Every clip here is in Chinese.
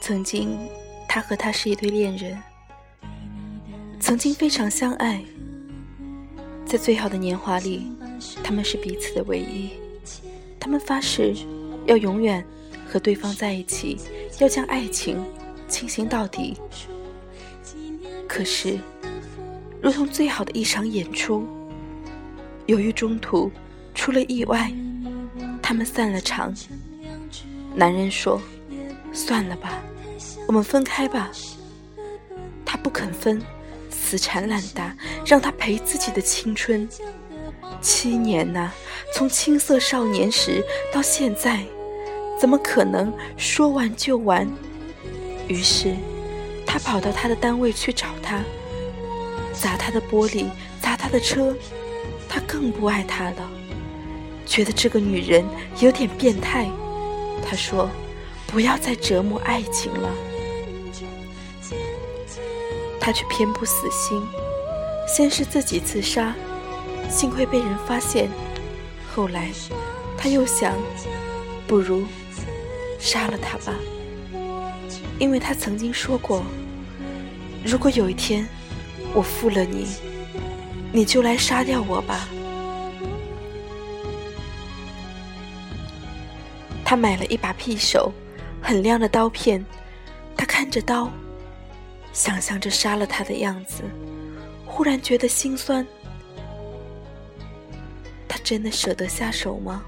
曾经，他和她是一对恋人，曾经非常相爱，在最好的年华里，他们是彼此的唯一。他们发誓要永远和对方在一起，要将爱情进行到底。可是，如同最好的一场演出，由于中途出了意外，他们散了场。男人说：“算了吧。”我们分开吧。他不肯分，死缠烂打，让他赔自己的青春。七年呐，从青涩少年时到现在，怎么可能说完就完？于是，他跑到他的单位去找他，砸他的玻璃，砸他的车。他更不爱他了，觉得这个女人有点变态。他说：“不要再折磨爱情了。”他却偏不死心，先是自己自杀，幸亏被人发现。后来，他又想，不如杀了他吧，因为他曾经说过，如果有一天我负了你，你就来杀掉我吧。他买了一把匕首，很亮的刀片，他看着刀。想象着杀了他的样子，忽然觉得心酸。他真的舍得下手吗？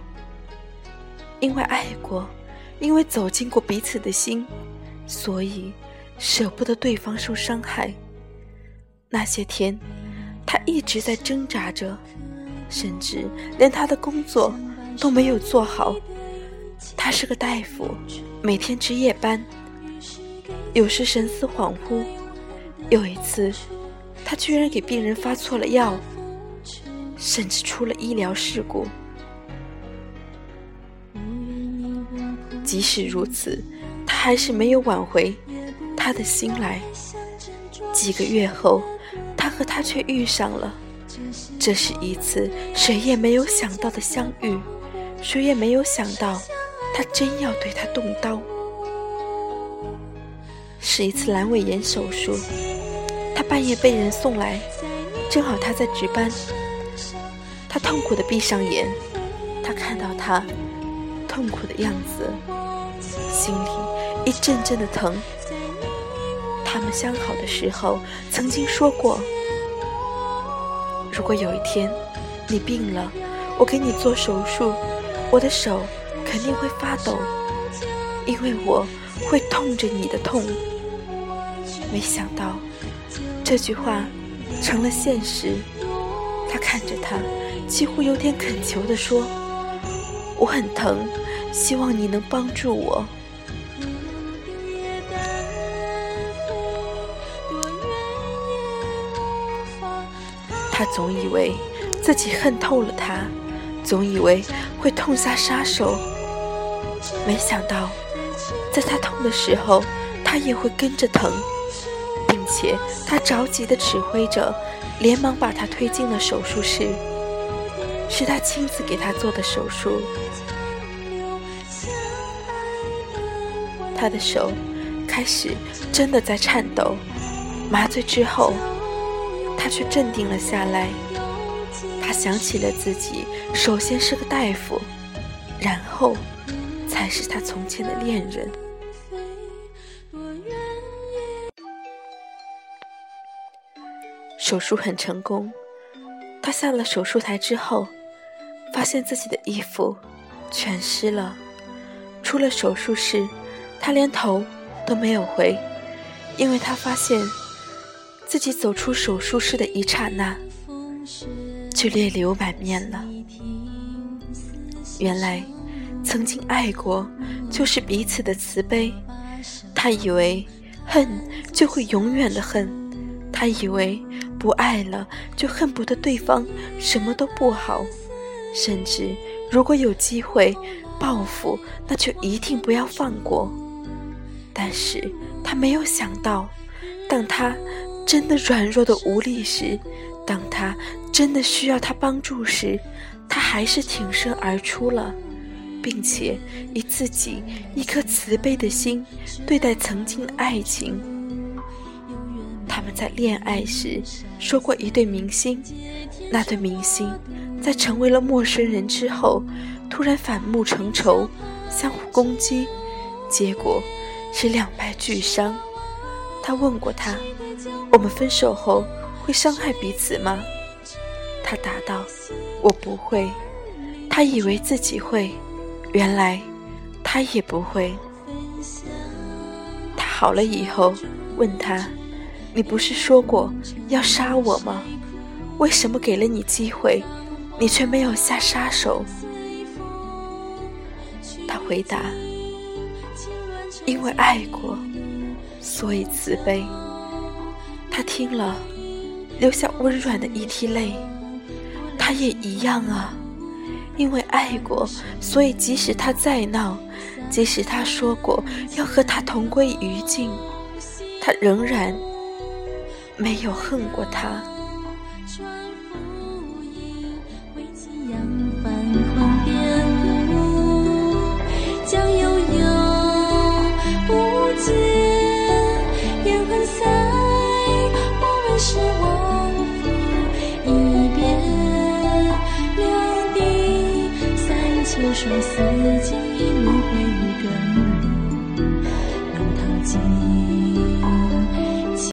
因为爱过，因为走进过彼此的心，所以舍不得对方受伤害。那些天，他一直在挣扎着，甚至连他的工作都没有做好。他是个大夫，每天值夜班。有时神思恍惚，有一次，他居然给病人发错了药，甚至出了医疗事故。即使如此，他还是没有挽回他的心来。几个月后，他和他却遇上了，这是一次谁也没有想到的相遇，谁也没有想到，他真要对他动刀。是一次阑尾炎手术，他半夜被人送来，正好他在值班。他痛苦的闭上眼，他看到他痛苦的样子，心里一阵阵的疼。他们相好的时候曾经说过，如果有一天你病了，我给你做手术，我的手肯定会发抖，因为我会痛着你的痛。没想到，这句话成了现实。他看着他，几乎有点恳求地说：“我很疼，希望你能帮助我。”他总以为自己恨透了他，总以为会痛下杀手。没想到，在他痛的时候，他也会跟着疼。并且他着急地指挥着，连忙把他推进了手术室。是他亲自给他做的手术。他的手开始真的在颤抖，麻醉之后，他却镇定了下来。他想起了自己首先是个大夫，然后才是他从前的恋人。手术很成功，他下了手术台之后，发现自己的衣服全湿了。出了手术室，他连头都没有回，因为他发现自己走出手术室的一刹那，就泪流满面了。原来，曾经爱过就是彼此的慈悲。他以为恨就会永远的恨，他以为。不爱了，就恨不得对方什么都不好，甚至如果有机会，报复那就一定不要放过。但是他没有想到，当他真的软弱的无力时，当他真的需要他帮助时，他还是挺身而出了，并且以自己一颗慈悲的心对待曾经的爱情。他们在恋爱时说过一对明星，那对明星在成为了陌生人之后，突然反目成仇，相互攻击，结果是两败俱伤。他问过他：“我们分手后会伤害彼此吗？”他答道：“我不会。”他以为自己会，原来他也不会。他好了以后问他。你不是说过要杀我吗？为什么给了你机会，你却没有下杀手？他回答：“因为爱过，所以慈悲。”他听了，流下温软的一滴泪。他也一样啊，因为爱过，所以即使他再闹，即使他说过要和他同归于尽，他仍然。没有恨过他。秋霜四季，轮回无根，浪淘尽。